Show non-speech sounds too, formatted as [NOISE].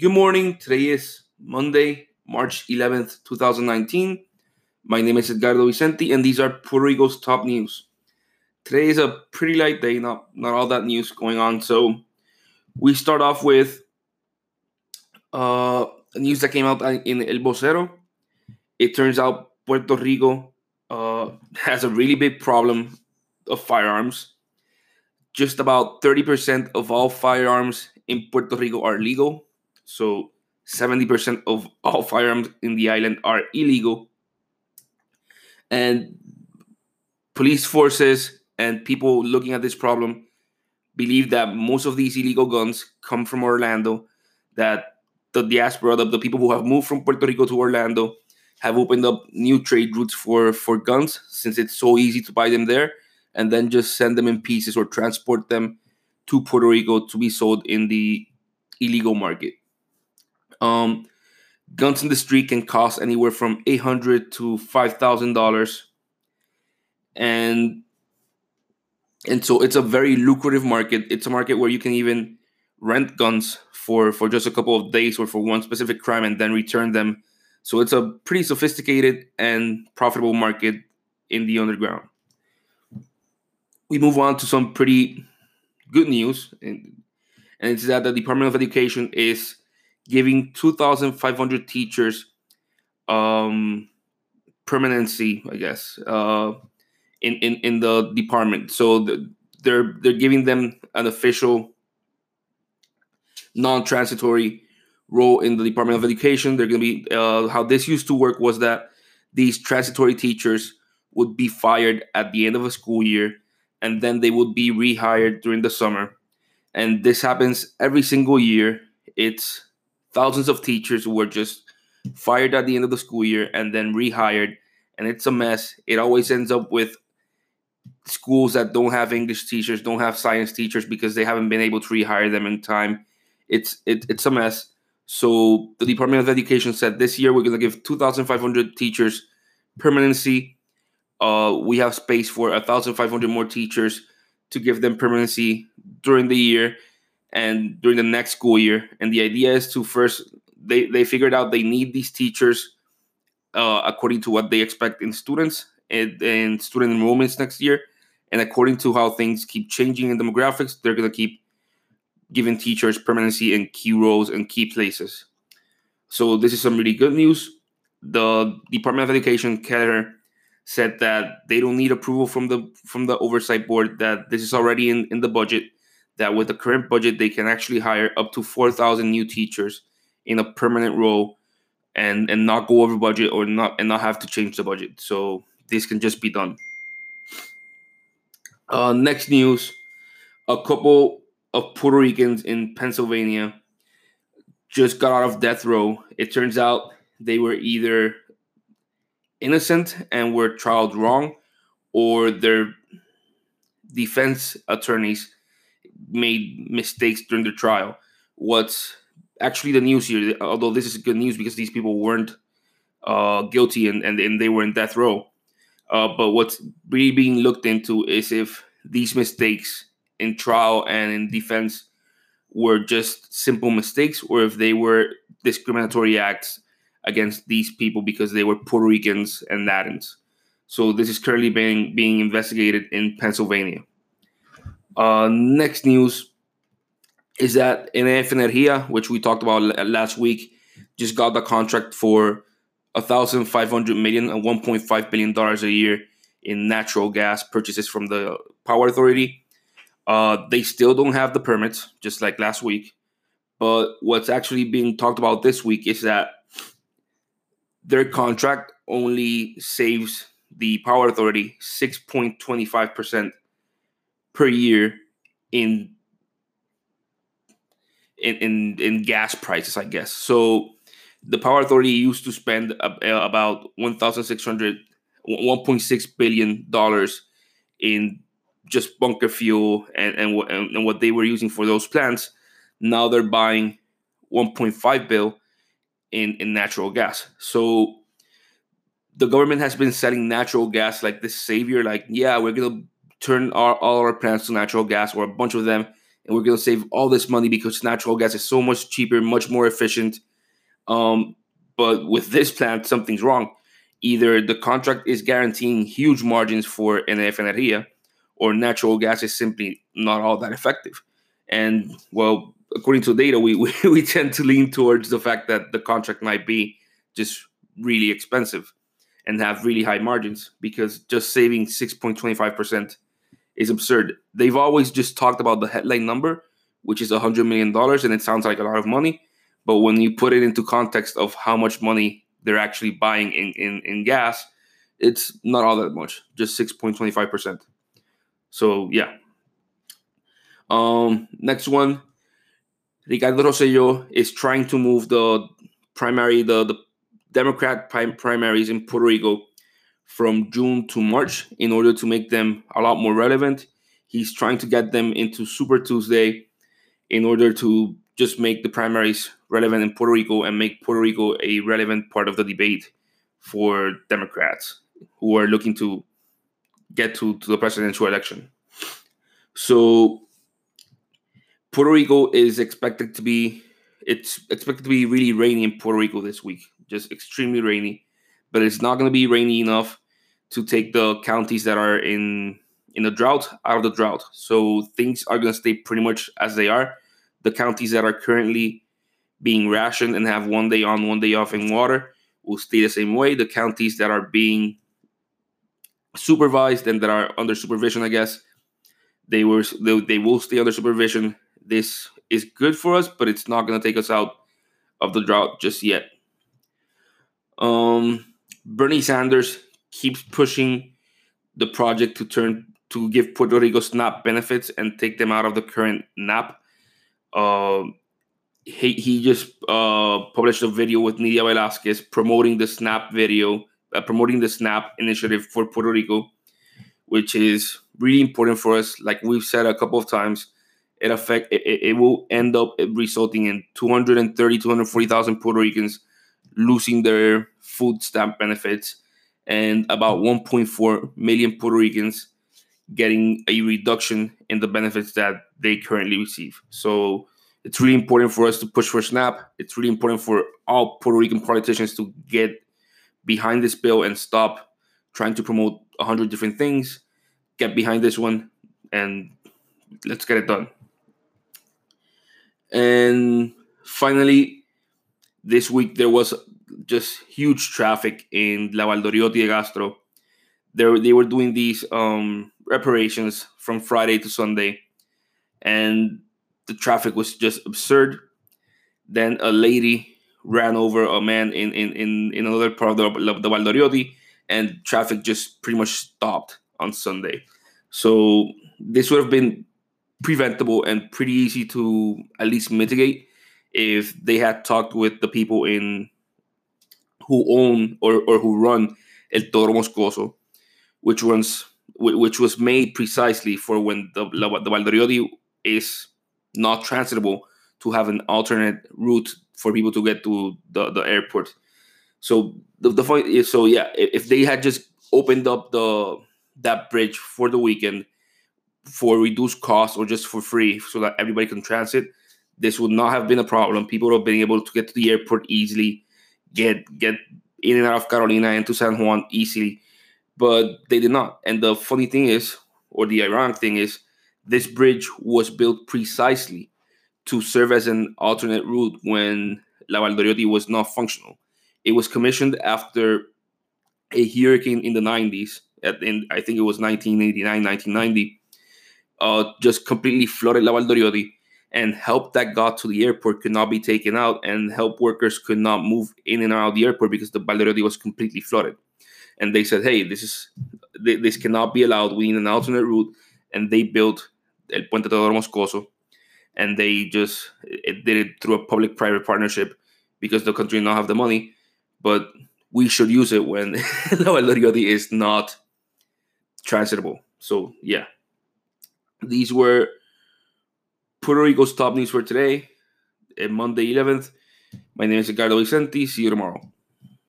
Good morning. Today is Monday, March 11th, 2019. My name is Edgardo Vicente, and these are Puerto Rico's top news. Today is a pretty light day, not, not all that news going on. So we start off with uh, news that came out in El Vocero. It turns out Puerto Rico uh, has a really big problem of firearms. Just about 30% of all firearms in Puerto Rico are legal so 70% of all firearms in the island are illegal. And police forces and people looking at this problem believe that most of these illegal guns come from Orlando, that the diaspora, the, the people who have moved from Puerto Rico to Orlando, have opened up new trade routes for, for guns since it's so easy to buy them there, and then just send them in pieces or transport them to Puerto Rico to be sold in the illegal market. Um, guns in the street can cost anywhere from eight hundred to five thousand dollars, and and so it's a very lucrative market. It's a market where you can even rent guns for for just a couple of days or for one specific crime and then return them. So it's a pretty sophisticated and profitable market in the underground. We move on to some pretty good news, and, and it's that the Department of Education is giving 2,500 teachers um, permanency, I guess, uh, in, in, in the department. So the, they're they're giving them an official, non-transitory role in the Department of Education. They're going to be uh, how this used to work was that these transitory teachers would be fired at the end of a school year, and then they would be rehired during the summer. And this happens every single year. It's thousands of teachers were just fired at the end of the school year and then rehired and it's a mess. It always ends up with schools that don't have english teachers don't have science teachers because they haven't been able to rehire them in time. It's it, it's a mess. So the department of education said this year we're going to give 2500 teachers permanency. Uh, we have space for 1500 more teachers to give them permanency during the year and during the next school year. And the idea is to first they they figured out they need these teachers uh, according to what they expect in students and, and student enrollments next year, and according to how things keep changing in demographics, they're gonna keep giving teachers permanency in key roles and key places. So this is some really good news. The Department of Education, Keleher, said that they don't need approval from the from the oversight board. That this is already in, in the budget that with the current budget, they can actually hire up to 4,000 new teachers in a permanent role and, and not go over budget or not and not have to change the budget. So this can just be done. Uh, next news a couple of Puerto Ricans in Pennsylvania just got out of death row. It turns out they were either innocent and were trialed wrong, or their defense attorneys made mistakes during the trial. What's actually the news here, although this is good news because these people weren't uh, guilty and, and, and they were in death row. Uh, but what's really being looked into is if these mistakes in trial and in defense were just simple mistakes or if they were discriminatory acts against these people because they were Puerto Ricans and Latins. So this is currently being being investigated in Pennsylvania. Uh, next news is that NF Energia, which we talked about last week, just got the contract for a thousand five hundred million and one point five billion dollars a year in natural gas purchases from the Power Authority. Uh, they still don't have the permits, just like last week. But what's actually being talked about this week is that their contract only saves the Power Authority 6.25% per year in in in, in gas prices, I guess. So the Power Authority used to spend uh, about 1,600, 1.6 billion dollars in just bunker fuel and, and and what they were using for those plants. Now they're buying 1.5 bill in in natural gas. So the government has been selling natural gas like this savior, like yeah, we're gonna turn our, all our plants to natural gas or a bunch of them and we're going to save all this money because natural gas is so much cheaper, much more efficient. Um, but with this plant something's wrong. Either the contract is guaranteeing huge margins for NF Energia, or natural gas is simply not all that effective. And well, according to data, we, [LAUGHS] we, we tend to lean towards the fact that the contract might be just really expensive and have really high margins because just saving 6.25% is absurd. They've always just talked about the headline number, which is $100 million, and it sounds like a lot of money. But when you put it into context of how much money they're actually buying in, in, in gas, it's not all that much, just 6.25%. So, yeah. Um, next one, Ricardo Rosselló is trying to move the primary, the, the Democrat primaries in Puerto Rico from June to March in order to make them a lot more relevant. He's trying to get them into Super Tuesday in order to just make the primaries relevant in Puerto Rico and make Puerto Rico a relevant part of the debate for Democrats who are looking to get to, to the presidential election. So Puerto Rico is expected to be it's expected to be really rainy in Puerto Rico this week, just extremely rainy. But it's not going to be rainy enough to take the counties that are in in the drought out of the drought. So things are going to stay pretty much as they are. The counties that are currently being rationed and have one day on, one day off in water will stay the same way. The counties that are being supervised and that are under supervision, I guess, they were they, they will stay under supervision this is good for us, but it's not going to take us out of the drought just yet. Um, Bernie Sanders keeps pushing the project to turn to give Puerto Rico SNAP benefits and take them out of the current NAP. Uh, he, he just uh, published a video with Nydia Velázquez promoting the SNAP video, uh, promoting the SNAP initiative for Puerto Rico, which is really important for us. Like we've said a couple of times, it affect it, it will end up resulting in 230 240,000 Puerto Ricans losing their food stamp benefits and about 1.4 million Puerto Ricans getting a reduction in the benefits that they currently receive. So it's really important for us to push for SNAP. It's really important for all Puerto Rican politicians to get behind this bill and stop trying to promote 100 different things. Get behind this one and let's get it done. And finally, this week there was just huge traffic in La Baldorioty de Castro. They, they were doing these um, reparations from Friday to Sunday, and the traffic was just absurd. Then a lady ran over a man in, in, in, in another part of the, the Baldorioty, and traffic just pretty much stopped on Sunday. So this would have been preventable and pretty easy to at least mitigate if they had talked with the people in who own or, or who run El Toro Moscoso, which runs which was made precisely for when the the Baldorioty is not transitable to have an alternate route for people to get to the, the airport. So the, the point is so yeah, if they had just opened up the that bridge for the weekend for reduced cost or just for free so that everybody can transit, this would not have been a problem. People would have been able to get to the airport easily, get get in and out of Carolina and to San Juan easily, but they did not. And the funny thing is, or the ironic thing is, this bridge was built precisely to serve as an alternate route when La Baldorioty was not functional. It was commissioned after a hurricane in the 90s, at, in, I think it was 1989, 1990, uh, just completely flooded La Baldorioty, and help that got to the airport could not be taken out, and help workers could not move in and out of the airport because the Baldorioty was completely flooded. And they said, "Hey, this is this cannot be allowed. We need an alternate route." And they built El Puente Teodoro Moscoso, and they just it did it through a public-private partnership because the country did not have the money, but we should use it when [LAUGHS] La Baldorioty is not transitable. So yeah. These were Puerto Rico's top news for today, Monday 11th. My name is Ricardo Vicente. See you tomorrow.